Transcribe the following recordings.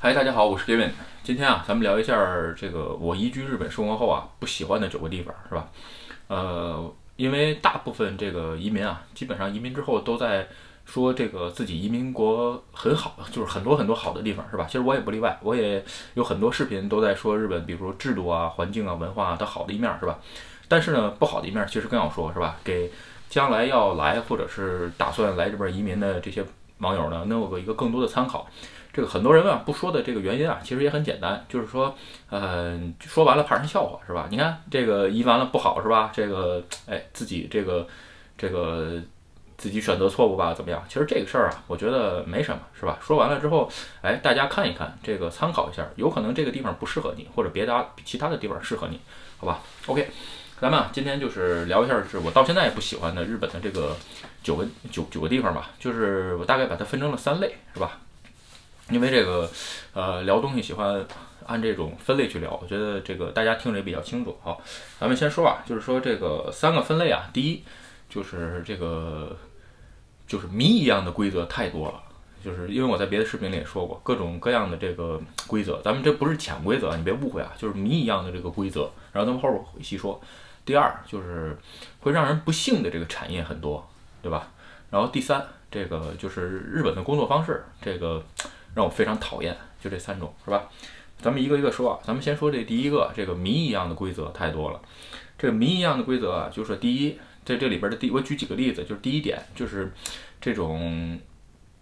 嗨，大家好，我是 Kevin。今天啊，咱们聊一下这个我移居日本生活后啊不喜欢的九个地方，是吧？呃，因为大部分这个移民啊，基本上移民之后都在说这个自己移民国很好，就是很多很多好的地方，是吧？其实我也不例外，我也有很多视频都在说日本，比如说制度啊、环境啊、文化的好的一面，是吧？但是呢，不好的一面其实更要说，是吧？给将来要来或者是打算来这边移民的这些网友呢，能有个一个更多的参考。这个很多人啊不说的这个原因啊，其实也很简单，就是说，呃，说完了怕人笑话是吧？你看这个移完了不好是吧？这个哎自己这个这个自己选择错误吧怎么样？其实这个事儿啊，我觉得没什么是吧？说完了之后，哎，大家看一看这个参考一下，有可能这个地方不适合你，或者别的其他的地方适合你，好吧？OK，咱们啊今天就是聊一下，是我到现在也不喜欢的日本的这个九个九九个地方吧，就是我大概把它分成了三类，是吧？因为这个，呃，聊东西喜欢按这种分类去聊，我觉得这个大家听着也比较清楚。好，咱们先说啊，就是说这个三个分类啊，第一就是这个就是谜一样的规则太多了，就是因为我在别的视频里也说过，各种各样的这个规则，咱们这不是潜规则啊，你别误会啊，就是谜一样的这个规则，然后咱们后边会细说。第二就是会让人不幸的这个产业很多，对吧？然后第三，这个就是日本的工作方式，这个。让我非常讨厌，就这三种是吧？咱们一个一个说啊。咱们先说这第一个，这个谜一样的规则太多了。这个谜一样的规则啊，就是第一，在这里边的第，我举几个例子，就是第一点，就是这种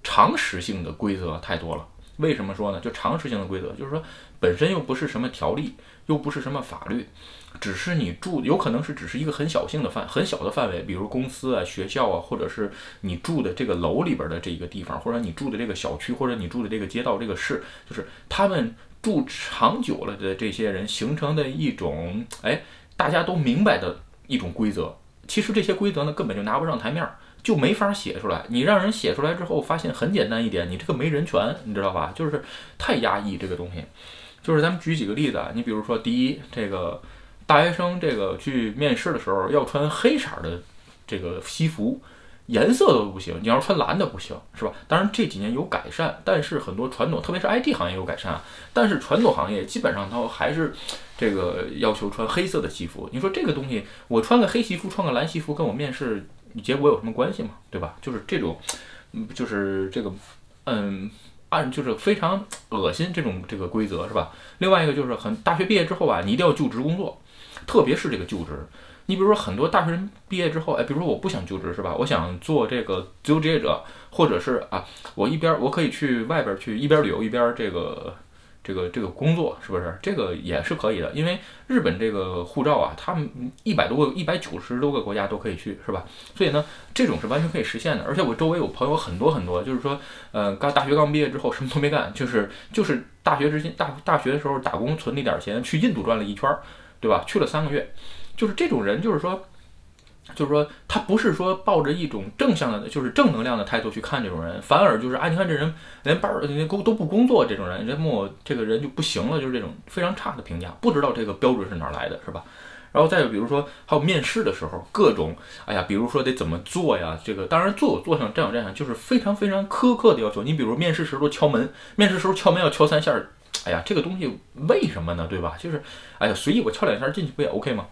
常识性的规则太多了。为什么说呢？就常识性的规则，就是说本身又不是什么条例，又不是什么法律。只是你住，有可能是只是一个很小性的范，很小的范围，比如公司啊、学校啊，或者是你住的这个楼里边的这一个地方，或者你住的这个小区，或者你住的这个街道、这个市，就是他们住长久了的这些人形成的一种，哎，大家都明白的一种规则。其实这些规则呢，根本就拿不上台面，就没法写出来。你让人写出来之后，发现很简单一点，你这个没人权，你知道吧？就是太压抑这个东西。就是咱们举几个例子啊，你比如说第一，这个。大学生这个去面试的时候要穿黑色的这个西服，颜色都不行。你要穿蓝的不行，是吧？当然这几年有改善，但是很多传统，特别是 IT 行业有改善啊，但是传统行业基本上它还是这个要求穿黑色的西服。你说这个东西，我穿个黑西服，穿个蓝西服，跟我面试结果有什么关系吗？对吧？就是这种，就是这个，嗯，按就是非常恶心这种这个规则，是吧？另外一个就是很大学毕业之后啊，你一定要就职工作。特别是这个就职，你比如说很多大学生毕业之后，哎，比如说我不想就职是吧？我想做这个自由职业者，或者是啊，我一边我可以去外边去一边旅游一边这个这个这个工作，是不是？这个也是可以的，因为日本这个护照啊，他们一百多个一百九十多个国家都可以去，是吧？所以呢，这种是完全可以实现的。而且我周围有朋友很多很多，就是说，呃，刚大学刚毕业之后什么都没干，就是就是大学之前大大学的时候打工存那点钱，去印度转了一圈。对吧？去了三个月，就是这种人，就是说，就是说，他不是说抱着一种正向的，就是正能量的态度去看这种人，反而就是啊，你看这人连班儿连工都不工作，这种人，人莫这个人就不行了，就是这种非常差的评价，不知道这个标准是哪来的，是吧？然后再有比如说，还有面试的时候，各种哎呀，比如说得怎么做呀？这个当然做有做相，站有站相，就是非常非常苛刻的要求。你比如面试时候敲门，面试时候敲门要敲三下。哎呀，这个东西为什么呢？对吧？就是，哎呀，随意我敲两下进去不也 OK 吗？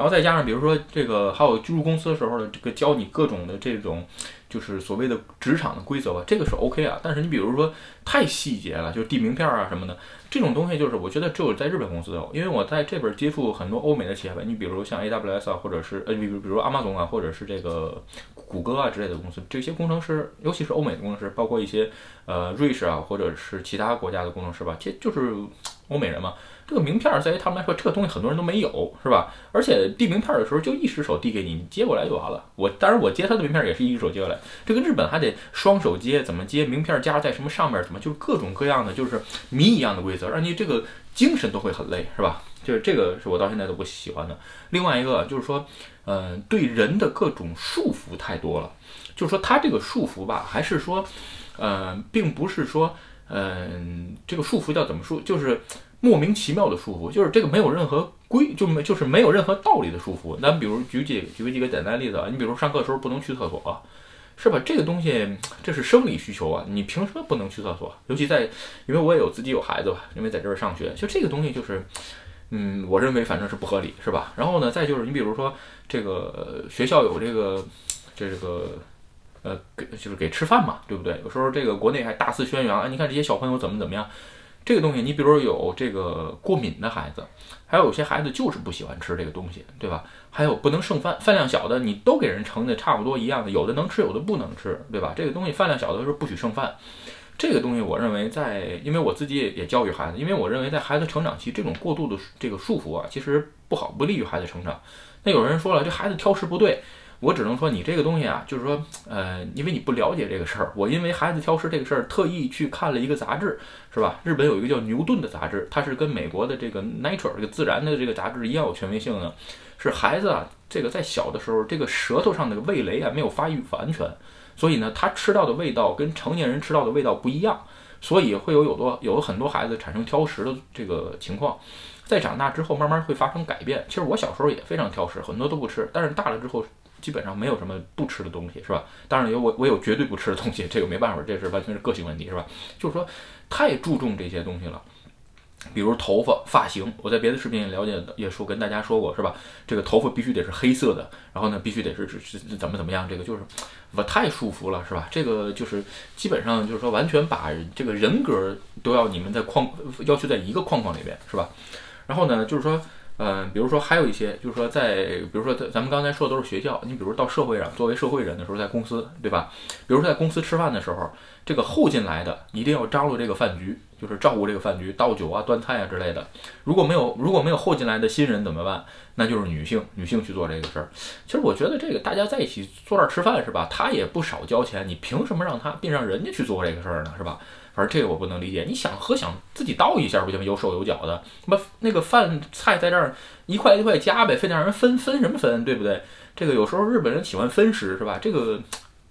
然后再加上，比如说这个还有进入公司的时候的这个教你各种的这种，就是所谓的职场的规则吧，这个是 OK 啊。但是你比如说太细节了，就是递名片啊什么的，这种东西就是我觉得只有在日本公司有，因为我在这边接触很多欧美的企业吧，你比如像 AWS 啊，或者是呃，比如比如阿玛总啊，或者是这个谷歌啊之类的公司，这些工程师，尤其是欧美的工程师，包括一些呃瑞士啊，或者是其他国家的工程师吧，其实就是欧美人嘛。这个名片在于他们来说，这个东西很多人都没有，是吧？而且递名片的时候就一只手递给你，你接过来就完了。我当然我接他的名片也是一只手接过来，这个日本还得双手接，怎么接？名片夹在什么上面？怎么就是各种各样的，就是谜一样的规则，让你这个精神都会很累，是吧？就是这个是我到现在都不喜欢的。另外一个就是说，嗯，对人的各种束缚太多了。就是说他这个束缚吧，还是说，嗯，并不是说，嗯，这个束缚叫怎么说？就是。莫名其妙的束缚，就是这个没有任何规，就没就是没有任何道理的束缚。咱比如举几举几个简单例子啊，你比如上课的时候不能去厕所，是吧？这个东西这是生理需求啊，你凭什么不能去厕所？尤其在，因为我也有自己有孩子吧，因为在这儿上学，就这个东西就是，嗯，我认为反正是不合理，是吧？然后呢，再就是你比如说这个学校有这个这个呃给就是给吃饭嘛，对不对？有时候这个国内还大肆宣扬，啊，你看这些小朋友怎么怎么样。这个东西，你比如说有这个过敏的孩子，还有有些孩子就是不喜欢吃这个东西，对吧？还有不能剩饭，饭量小的你都给人盛的差不多一样的，有的能吃，有的不能吃，对吧？这个东西饭量小的是不许剩饭。这个东西我认为在，因为我自己也也教育孩子，因为我认为在孩子成长期这种过度的这个束缚啊，其实不好，不利于孩子成长。那有人说了，这孩子挑食不对。我只能说你这个东西啊，就是说，呃，因为你不了解这个事儿，我因为孩子挑食这个事儿，特意去看了一个杂志，是吧？日本有一个叫牛顿的杂志，它是跟美国的这个 Nature 这个自然的这个杂志一样有权威性的。是孩子啊，这个在小的时候，这个舌头上的味蕾啊没有发育完全，所以呢，他吃到的味道跟成年人吃到的味道不一样，所以会有有多有很多孩子产生挑食的这个情况，在长大之后慢慢会发生改变。其实我小时候也非常挑食，很多都不吃，但是大了之后。基本上没有什么不吃的东西，是吧？当然有我，我有绝对不吃的东西，这个没办法，这是完全是个性问题，是吧？就是说，太注重这些东西了，比如头发、发型，我在别的视频也了解也说跟大家说过，是吧？这个头发必须得是黑色的，然后呢，必须得是是是怎么怎么样，这个就是我太束缚了，是吧？这个就是基本上就是说完全把这个人格都要你们在框要求在一个框框里边，是吧？然后呢，就是说。嗯，比如说还有一些，就是说在，比如说咱们刚才说的都是学校，你比如到社会上，作为社会人的时候，在公司，对吧？比如说在公司吃饭的时候，这个后进来的一定要张罗这个饭局，就是照顾这个饭局，倒酒啊、端菜啊之类的。如果没有如果没有后进来的新人怎么办？那就是女性女性去做这个事儿。其实我觉得这个大家在一起坐这儿吃饭是吧？他也不少交钱，你凭什么让他并让人家去做这个事儿呢？是吧？反正这个我不能理解，你想喝想自己倒一下不行？有手有脚的，那那个饭菜在这儿一块一块夹呗，非得让人分分什么分，对不对？这个有时候日本人喜欢分食是吧？这个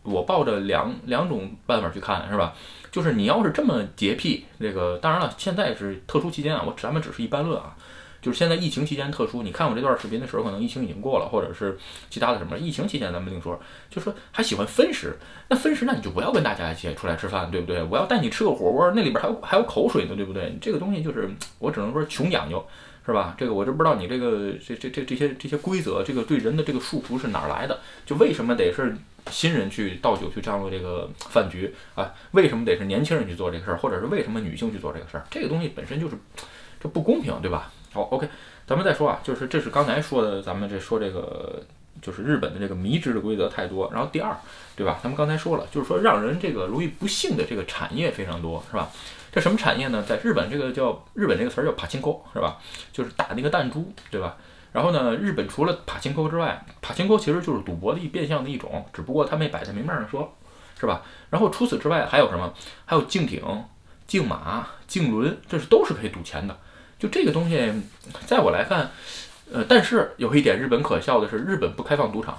我抱着两两种办法去看是吧？就是你要是这么洁癖，这个当然了，现在是特殊期间啊，我咱们只是一般论啊。就是现在疫情期间特殊，你看我这段视频的时候，可能疫情已经过了，或者是其他的什么。疫情期间咱们另说，就说还喜欢分食，那分食那你就不要跟大家一起出来吃饭，对不对？我要带你吃个火锅，那里边还有还有口水呢，对不对？这个东西就是我只能说穷讲究，是吧？这个我就不知道你这个这这这这些这些规则，这个对人的这个束缚是哪来的？就为什么得是新人去倒酒去张罗这个饭局啊？为什么得是年轻人去做这个事儿，或者是为什么女性去做这个事儿？这个东西本身就是这不公平，对吧？好，OK，咱们再说啊，就是这是刚才说的，咱们这说这个就是日本的这个迷之的规则太多。然后第二，对吧？咱们刚才说了，就是说让人这个容易不幸的这个产业非常多，是吧？这什么产业呢？在日本这个叫日本这个词儿叫帕金沟，是吧？就是打那个弹珠，对吧？然后呢，日本除了帕金沟之外，帕金沟其实就是赌博的变相的一种，只不过它没摆在明面上说，是吧？然后除此之外还有什么？还有竞艇、竞马、竞轮，这是都是可以赌钱的。就这个东西，在我来看，呃，但是有一点日本可笑的是，日本不开放赌场，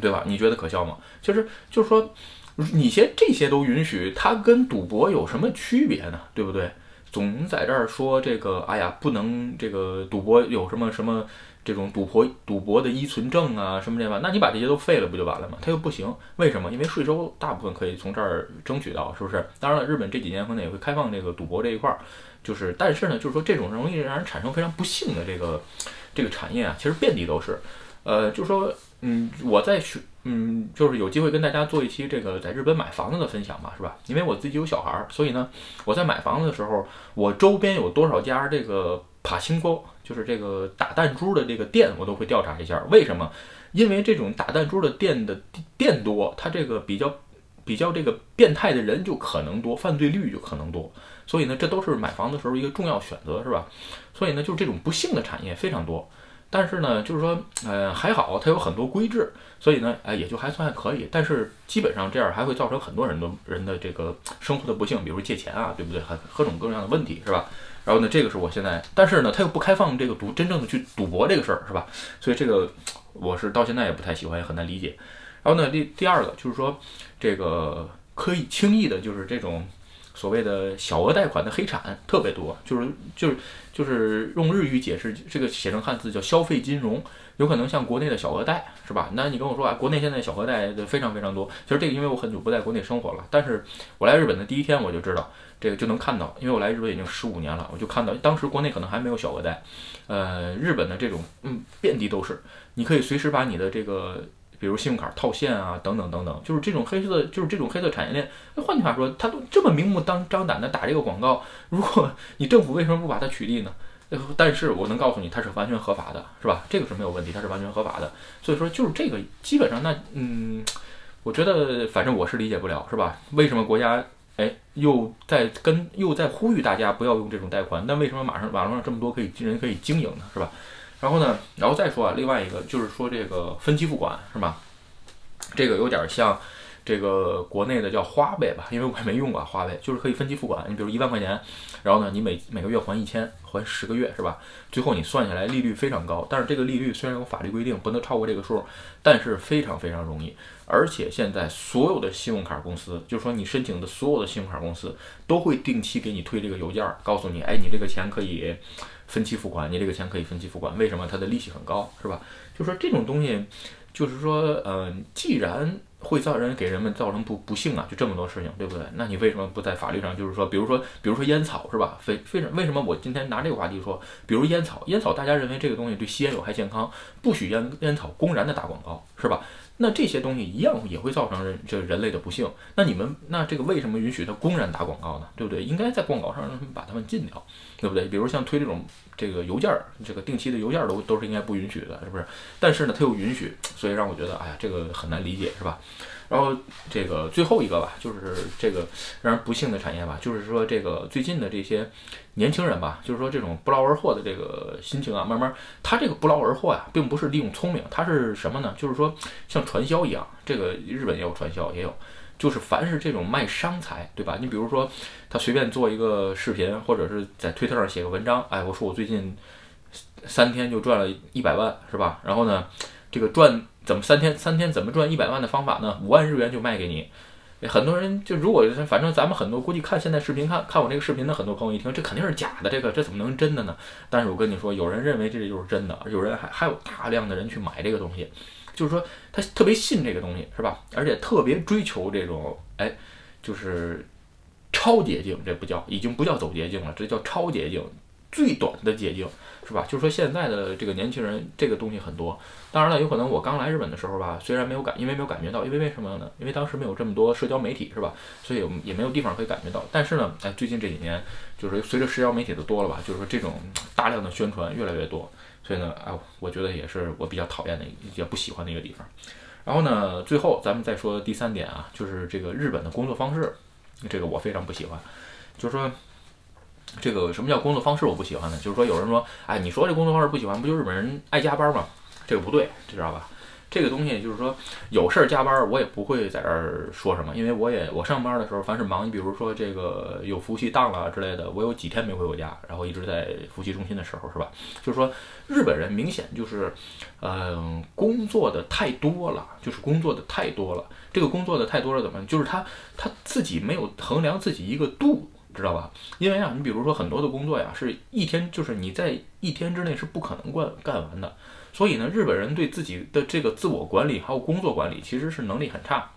对吧？你觉得可笑吗？其实就是说，你些这些都允许，它跟赌博有什么区别呢？对不对？总在这儿说这个，哎呀，不能这个赌博有什么什么这种赌博赌博的依存症啊，什么这吧？那你把这些都废了不就完了吗？他又不行，为什么？因为税收大部分可以从这儿争取到，是不是？当然了，日本这几年可能也会开放这个赌博这一块儿。就是，但是呢，就是说这种容易让人产生非常不幸的这个这个产业啊，其实遍地都是。呃，就是说，嗯，我在学，嗯，就是有机会跟大家做一期这个在日本买房子的分享吧，是吧？因为我自己有小孩儿，所以呢，我在买房子的时候，我周边有多少家这个帕星沟，就是这个打弹珠的这个店，我都会调查一下。为什么？因为这种打弹珠的店的店多，它这个比较比较这个变态的人就可能多，犯罪率就可能多。所以呢，这都是买房的时候一个重要选择，是吧？所以呢，就是这种不幸的产业非常多。但是呢，就是说，呃，还好它有很多规制，所以呢，哎，也就还算还可以。但是基本上这样还会造成很多人的人的这个生活的不幸，比如借钱啊，对不对？还各种各样的问题，是吧？然后呢，这个是我现在，但是呢，他又不开放这个赌真正的去赌博这个事儿，是吧？所以这个我是到现在也不太喜欢，也很难理解。然后呢，第第二个就是说，这个可以轻易的，就是这种。所谓的小额贷款的黑产特别多，就是就是就是用日语解释这个写成汉字叫消费金融，有可能像国内的小额贷是吧？那你跟我说啊，国内现在小额贷的非常非常多。其实这个因为我很久不在国内生活了，但是我来日本的第一天我就知道这个就能看到，因为我来日本已经十五年了，我就看到当时国内可能还没有小额贷，呃，日本的这种嗯遍地都是，你可以随时把你的这个。比如信用卡套现啊，等等等等，就是这种黑色，就是这种黑色产业链。换句话说，他都这么明目张张胆的打这个广告，如果你政府为什么不把它取缔呢？但是我能告诉你，它是完全合法的，是吧？这个是没有问题，它是完全合法的。所以说，就是这个基本上，那嗯，我觉得反正我是理解不了，是吧？为什么国家哎又在跟又在呼吁大家不要用这种贷款？那为什么马上网络上这么多可以人可以经营呢？是吧？然后呢，然后再说啊，另外一个就是说这个分期付款是吧？这个有点像这个国内的叫花呗吧，因为我还没用过花呗，就是可以分期付款。你比如一万块钱，然后呢，你每每个月还一千，还十个月是吧？最后你算下来利率非常高，但是这个利率虽然有法律规定不能超过这个数，但是非常非常容易。而且现在所有的信用卡公司，就是说你申请的所有的信用卡公司都会定期给你推这个邮件，告诉你，哎，你这个钱可以。分期付款，你这个钱可以分期付款，为什么它的利息很高，是吧？就说这种东西，就是说，嗯，既然会造人给人们造成不不幸啊，就这么多事情，对不对？那你为什么不在法律上，就是说，比如说，比如说烟草，是吧？非非常为什么我今天拿这个话题说，比如烟草，烟草大家认为这个东西对吸烟有害健康，不许烟烟草公然的打广告，是吧？那这些东西一样也会造成人这人类的不幸。那你们那这个为什么允许他公然打广告呢？对不对？应该在广告上让他们把他们禁掉，对不对？比如像推这种这个邮件儿，这个定期的邮件儿都都是应该不允许的，是不是？但是呢，他又允许，所以让我觉得，哎呀，这个很难理解，是吧？然后这个最后一个吧，就是这个让人不幸的产业吧，就是说这个最近的这些年轻人吧，就是说这种不劳而获的这个心情啊，慢慢他这个不劳而获呀，并不是利用聪明，他是什么呢？就是说像传销一样，这个日本也有传销，也有，就是凡是这种卖商财，对吧？你比如说他随便做一个视频，或者是在推特上写个文章，哎，我说我最近三天就赚了一百万，是吧？然后呢，这个赚。怎么三天三天怎么赚一百万的方法呢？五万日元就卖给你。很多人就如果反正咱们很多估计看现在视频看看我这个视频的很多朋友一听这肯定是假的，这个这怎么能真的呢？但是我跟你说，有人认为这就是真的，有人还还有大量的人去买这个东西，就是说他特别信这个东西是吧？而且特别追求这种哎，就是超捷径，这不叫已经不叫走捷径了，这叫超捷径，最短的捷径。是吧？就是说现在的这个年轻人，这个东西很多。当然了，有可能我刚来日本的时候吧，虽然没有感，因为没有感觉到，因为为什么呢？因为当时没有这么多社交媒体，是吧？所以也没有地方可以感觉到。但是呢，哎，最近这几年，就是随着社交媒体的多了吧，就是说这种大量的宣传越来越多，所以呢，哎，我觉得也是我比较讨厌的、也不喜欢的一个地方。然后呢，最后咱们再说第三点啊，就是这个日本的工作方式，这个我非常不喜欢，就是说。这个什么叫工作方式？我不喜欢呢，就是说有人说，哎，你说这工作方式不喜欢，不就日本人爱加班吗？这个不对，知道吧？这个东西就是说有事儿加班，我也不会在这儿说什么，因为我也我上班的时候，凡是忙，你比如说这个有服务器当了之类的，我有几天没回我家，然后一直在服务器中心的时候，是吧？就是说日本人明显就是，嗯，工作的太多了，就是工作的太多了。这个工作的太多了怎么？就是他他自己没有衡量自己一个度。知道吧？因为啊，你比如说很多的工作呀，是一天就是你在一天之内是不可能干干完的。所以呢，日本人对自己的这个自我管理还有工作管理其实是能力很差。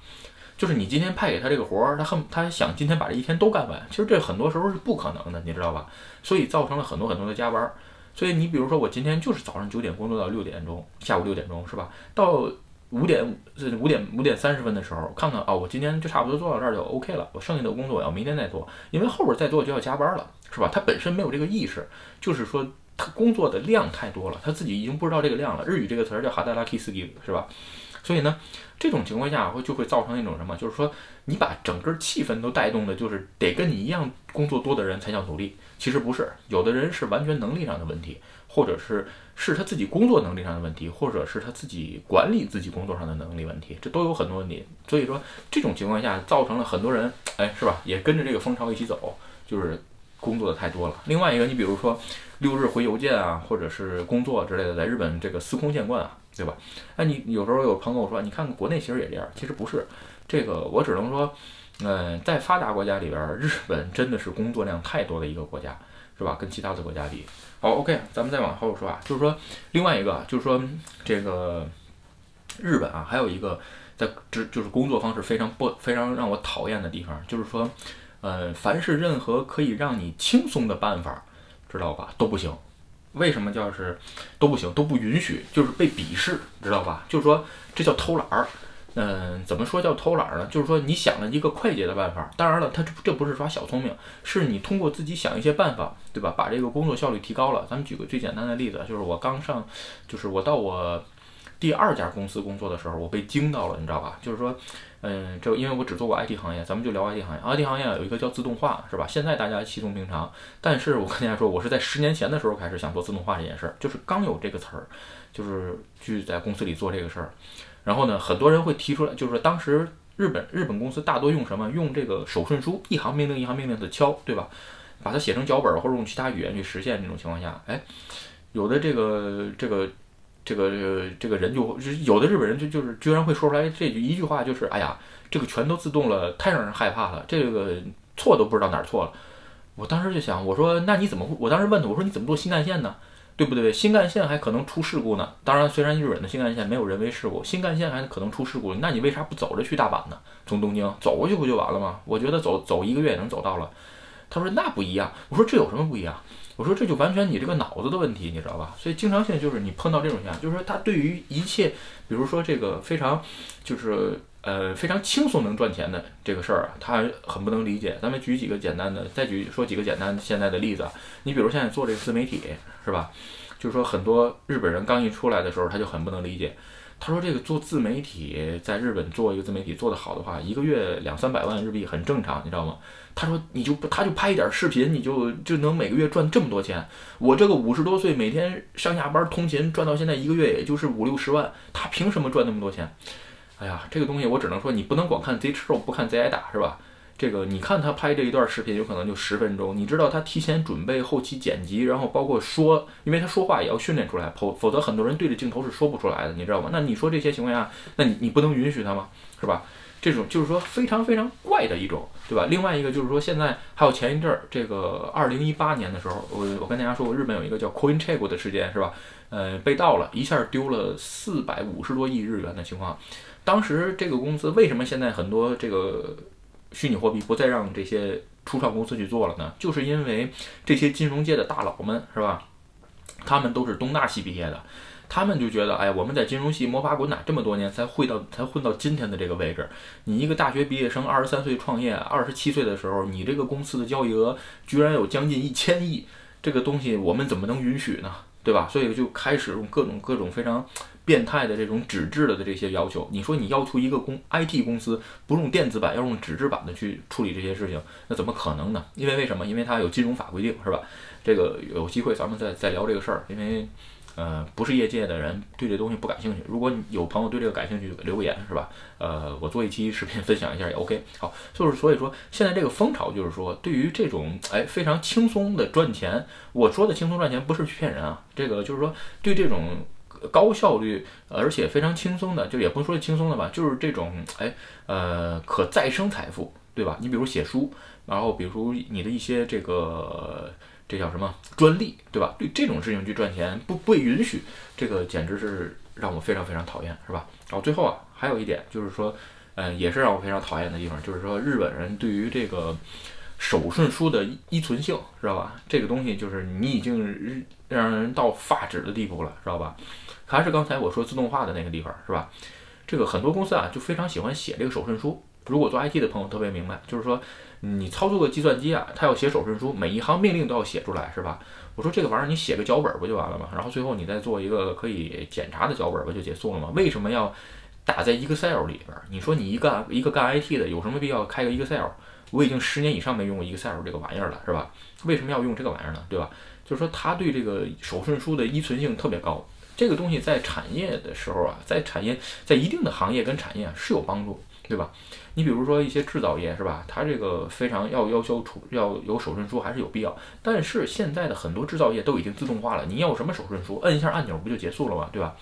就是你今天派给他这个活儿，他恨他想今天把这一天都干完，其实这很多时候是不可能的，你知道吧？所以造成了很多很多的加班。所以你比如说我今天就是早上九点工作到六点钟，下午六点钟是吧？到五点这五点五点三十分的时候，看看啊，我今天就差不多做到这儿就 OK 了。我剩下的工作我要明天再做，因为后边再做就要加班了，是吧？他本身没有这个意识，就是说他工作的量太多了，他自己已经不知道这个量了。日语这个词儿叫哈达拉 k i s i 是吧？所以呢，这种情况下会就会造成一种什么？就是说你把整个气氛都带动的，就是得跟你一样工作多的人才叫努力。其实不是，有的人是完全能力上的问题，或者是。是他自己工作能力上的问题，或者是他自己管理自己工作上的能力问题，这都有很多问题。所以说，这种情况下造成了很多人，哎，是吧？也跟着这个风潮一起走，就是工作的太多了。另外一个，你比如说六日回邮件啊，或者是工作之类的，在日本这个司空见惯啊，对吧？哎，你有时候有朋友说，你看国内其实也这样，其实不是。这个我只能说，嗯，在发达国家里边，日本真的是工作量太多的一个国家，是吧？跟其他的国家比。好，OK，咱们再往后说啊，就是说另外一个，就是说这个日本啊，还有一个在职就是工作方式非常不非常让我讨厌的地方，就是说，呃，凡是任何可以让你轻松的办法，知道吧，都不行。为什么叫是都不行，都不允许，就是被鄙视，知道吧？就是说这叫偷懒儿。嗯，怎么说叫偷懒呢？就是说你想了一个快捷的办法，当然了，他这这不是耍小聪明，是你通过自己想一些办法，对吧？把这个工作效率提高了。咱们举个最简单的例子，就是我刚上，就是我到我第二家公司工作的时候，我被惊到了，你知道吧？就是说，嗯，这因为我只做过 IT 行业，咱们就聊 IT 行业。IT 行业有一个叫自动化，是吧？现在大家稀松平常，但是我跟大家说，我是在十年前的时候开始想做自动化这件事儿，就是刚有这个词儿，就是去在公司里做这个事儿。然后呢，很多人会提出来，就是说当时日本日本公司大多用什么？用这个手顺书，一行命令一行命令的敲，对吧？把它写成脚本或者用其他语言去实现。这种情况下，哎，有的这个这个这个这个人就有的日本人就就是居然会说出来这句一句话，就是哎呀，这个全都自动了，太让人害怕了，这个错都不知道哪儿错了。我当时就想，我说那你怎么？我当时问他，我说你怎么做新干线呢？对不对？新干线还可能出事故呢。当然，虽然日本的新干线没有人为事故，新干线还可能出事故。那你为啥不走着去大阪呢？从东京走过去不就完了吗？我觉得走走一个月也能走到了。他说那不一样。我说这有什么不一样？我说这就完全你这个脑子的问题，你知道吧？所以经常性就是你碰到这种情况，就是说他对于一切，比如说这个非常就是呃非常轻松能赚钱的这个事儿啊，他很不能理解。咱们举几个简单的，再举说几个简单现在的例子。你比如现在做这个自媒体。是吧？就是说，很多日本人刚一出来的时候，他就很不能理解。他说：“这个做自媒体，在日本做一个自媒体做得好的话，一个月两三百万日币很正常，你知道吗？”他说：“你就他就拍一点视频，你就就能每个月赚这么多钱。我这个五十多岁，每天上下班通勤赚到现在一个月也就是五六十万，他凭什么赚那么多钱？哎呀，这个东西我只能说，你不能光看贼吃肉，不看贼挨打，是吧？”这个你看他拍这一段视频，有可能就十分钟。你知道他提前准备后期剪辑，然后包括说，因为他说话也要训练出来，否否则很多人对着镜头是说不出来的，你知道吗？那你说这些情况下，那你你不能允许他吗？是吧？这种就是说非常非常怪的一种，对吧？另外一个就是说，现在还有前一阵儿，这个二零一八年的时候，我我跟大家说过，日本有一个叫 CoinCheck 的事件，是吧？呃，被盗了一下，丢了四百五十多亿日元的情况。当时这个公司为什么现在很多这个？虚拟货币不再让这些初创公司去做了呢，就是因为这些金融界的大佬们是吧？他们都是东大系毕业的，他们就觉得，哎，我们在金融系摸爬滚打这么多年，才混到才混到今天的这个位置。你一个大学毕业生，二十三岁创业，二十七岁的时候，你这个公司的交易额居然有将近一千亿，这个东西我们怎么能允许呢？对吧？所以就开始用各种各种非常。变态的这种纸质的的这些要求，你说你要求一个公 IT 公司不用电子版，要用纸质版的去处理这些事情，那怎么可能呢？因为为什么？因为它有金融法规定，是吧？这个有机会咱们再再聊这个事儿，因为呃不是业界的人对这东西不感兴趣。如果有朋友对这个感兴趣，留个言是吧？呃，我做一期视频分享一下也 OK。好，就是所以说现在这个风潮就是说，对于这种哎非常轻松的赚钱，我说的轻松赚钱不是去骗人啊，这个就是说对这种。高效率，而且非常轻松的，就也不说轻松的吧，就是这种，哎，呃，可再生财富，对吧？你比如写书，然后比如你的一些这个，这叫什么专利，对吧？对这种事情去赚钱，不不允许，这个简直是让我非常非常讨厌，是吧？然后最后啊，还有一点就是说，嗯，也是让我非常讨厌的地方，就是说日本人对于这个手顺书的依存性，知道吧？这个东西就是你已经让人到发指的地步了，知道吧？还是刚才我说自动化的那个地方是吧？这个很多公司啊就非常喜欢写这个手顺书。如果做 IT 的朋友特别明白，就是说你操作个计算机啊，它要写手顺书，每一行命令都要写出来是吧？我说这个玩意儿你写个脚本不就完了吗？然后最后你再做一个可以检查的脚本不就结束了吗？为什么要打在 Excel 里边？你说你一个一个干 IT 的有什么必要开个 Excel？我已经十年以上没用过 Excel 这个玩意儿了是吧？为什么要用这个玩意儿呢？对吧？就是说它对这个手顺书的依存性特别高。这个东西在产业的时候啊，在产业在一定的行业跟产业啊是有帮助，对吧？你比如说一些制造业是吧？它这个非常要要求出要有手顺书还是有必要。但是现在的很多制造业都已经自动化了，你要什么手顺书，摁一下按钮不就结束了吗？对吧？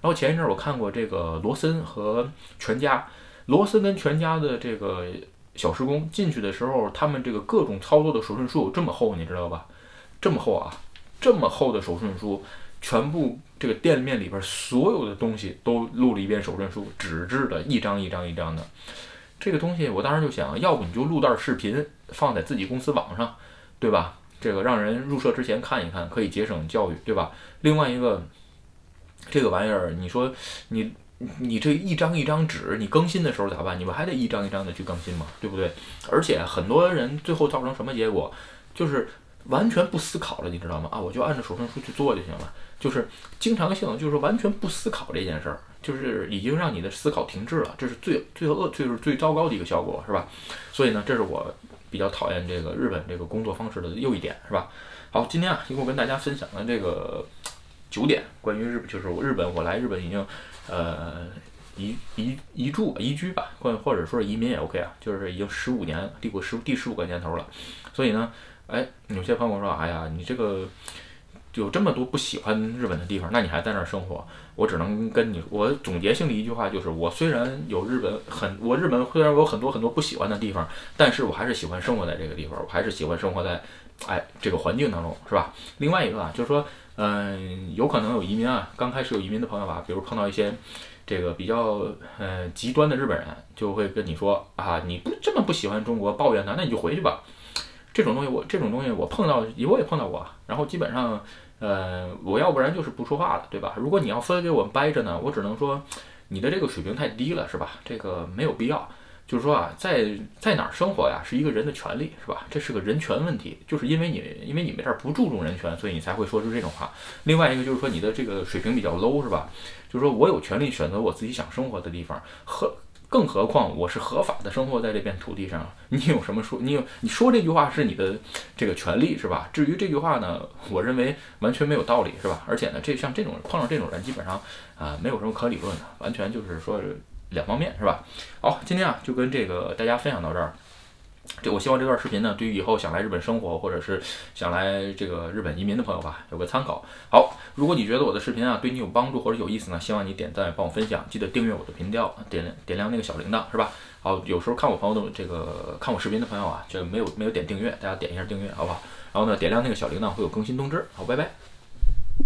然后前一阵我看过这个罗森和全家，罗森跟全家的这个小时工进去的时候，他们这个各种操作的手顺书有这么厚，你知道吧？这么厚啊，这么厚的手顺书，全部这个店面里边所有的东西都录了一遍手证书，纸质的，一张一张一张的。这个东西我当时就想，要不你就录段视频放在自己公司网上，对吧？这个让人入社之前看一看，可以节省教育，对吧？另外一个，这个玩意儿，你说你你这一张一张纸，你更新的时候咋办？你不还得一张一张的去更新吗？对不对？而且很多人最后造成什么结果，就是完全不思考了，你知道吗？啊，我就按照手顺书去做就行了，就是经常性，就是完全不思考这件事儿，就是已经让你的思考停滞了，这是最最恶，就是最糟糕的一个效果，是吧？所以呢，这是我比较讨厌这个日本这个工作方式的又一点，是吧？好，今天啊，一共跟大家分享了这个九点关于日，就是我日本，我来日本已经呃移移移住移居吧，或或者说移民也 OK 啊，就是已经十五年，第过十第十五个年头了，所以呢，哎，有些朋友说，哎呀，你这个有这么多不喜欢日本的地方，那你还在那儿生活？我只能跟你，我总结性的一句话就是，我虽然有日本很，我日本虽然有很多很多不喜欢的地方，但是我还是喜欢生活在这个地方，我还是喜欢生活在。哎，这个环境当中是吧？另外一个啊，就是说，嗯，有可能有移民啊，刚开始有移民的朋友吧，比如碰到一些这个比较呃极端的日本人，就会跟你说啊，你不这么不喜欢中国，抱怨他，那你就回去吧。这种东西我这种东西我碰到我也碰到过，然后基本上呃，我要不然就是不说话了，对吧？如果你要非给我掰着呢，我只能说你的这个水平太低了，是吧？这个没有必要。就是说啊，在在哪儿生活呀，是一个人的权利，是吧？这是个人权问题。就是因为你，因为你们这儿不注重人权，所以你才会说出这种话。另外一个就是说，你的这个水平比较 low，是吧？就是说我有权利选择我自己想生活的地方，和更何况我是合法的生活在这片土地上。你有什么说？你有你说这句话是你的这个权利，是吧？至于这句话呢，我认为完全没有道理，是吧？而且呢，这像这种碰上这种人，基本上啊，没有什么可理论的，完全就是说。两方面是吧？好，今天啊就跟这个大家分享到这儿。这我希望这段视频呢，对于以后想来日本生活或者是想来这个日本移民的朋友吧，有个参考。好，如果你觉得我的视频啊对你有帮助或者有意思呢，希望你点赞帮我分享，记得订阅我的频道，点点亮那个小铃铛是吧？好，有时候看我朋友的这个看我视频的朋友啊，就没有没有点订阅，大家点一下订阅好不好？然后呢，点亮那个小铃铛会有更新通知。好，拜拜。